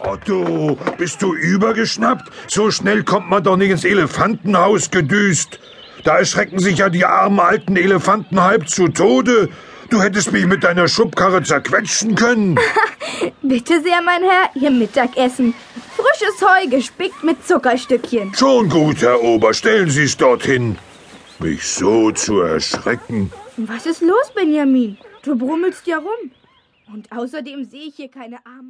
Otto, bist du übergeschnappt? So schnell kommt man doch nicht ins Elefantenhaus gedüst. Da erschrecken sich ja die armen alten Elefanten halb zu Tode. Du hättest mich mit deiner Schubkarre zerquetschen können. Bitte sehr, mein Herr, Ihr Mittagessen. Frisches Heu gespickt mit Zuckerstückchen. Schon gut, Herr Ober, stellen Sie es dorthin. Mich so zu erschrecken. Was ist los, Benjamin? Du brummelst ja rum. Und außerdem sehe ich hier keine armen...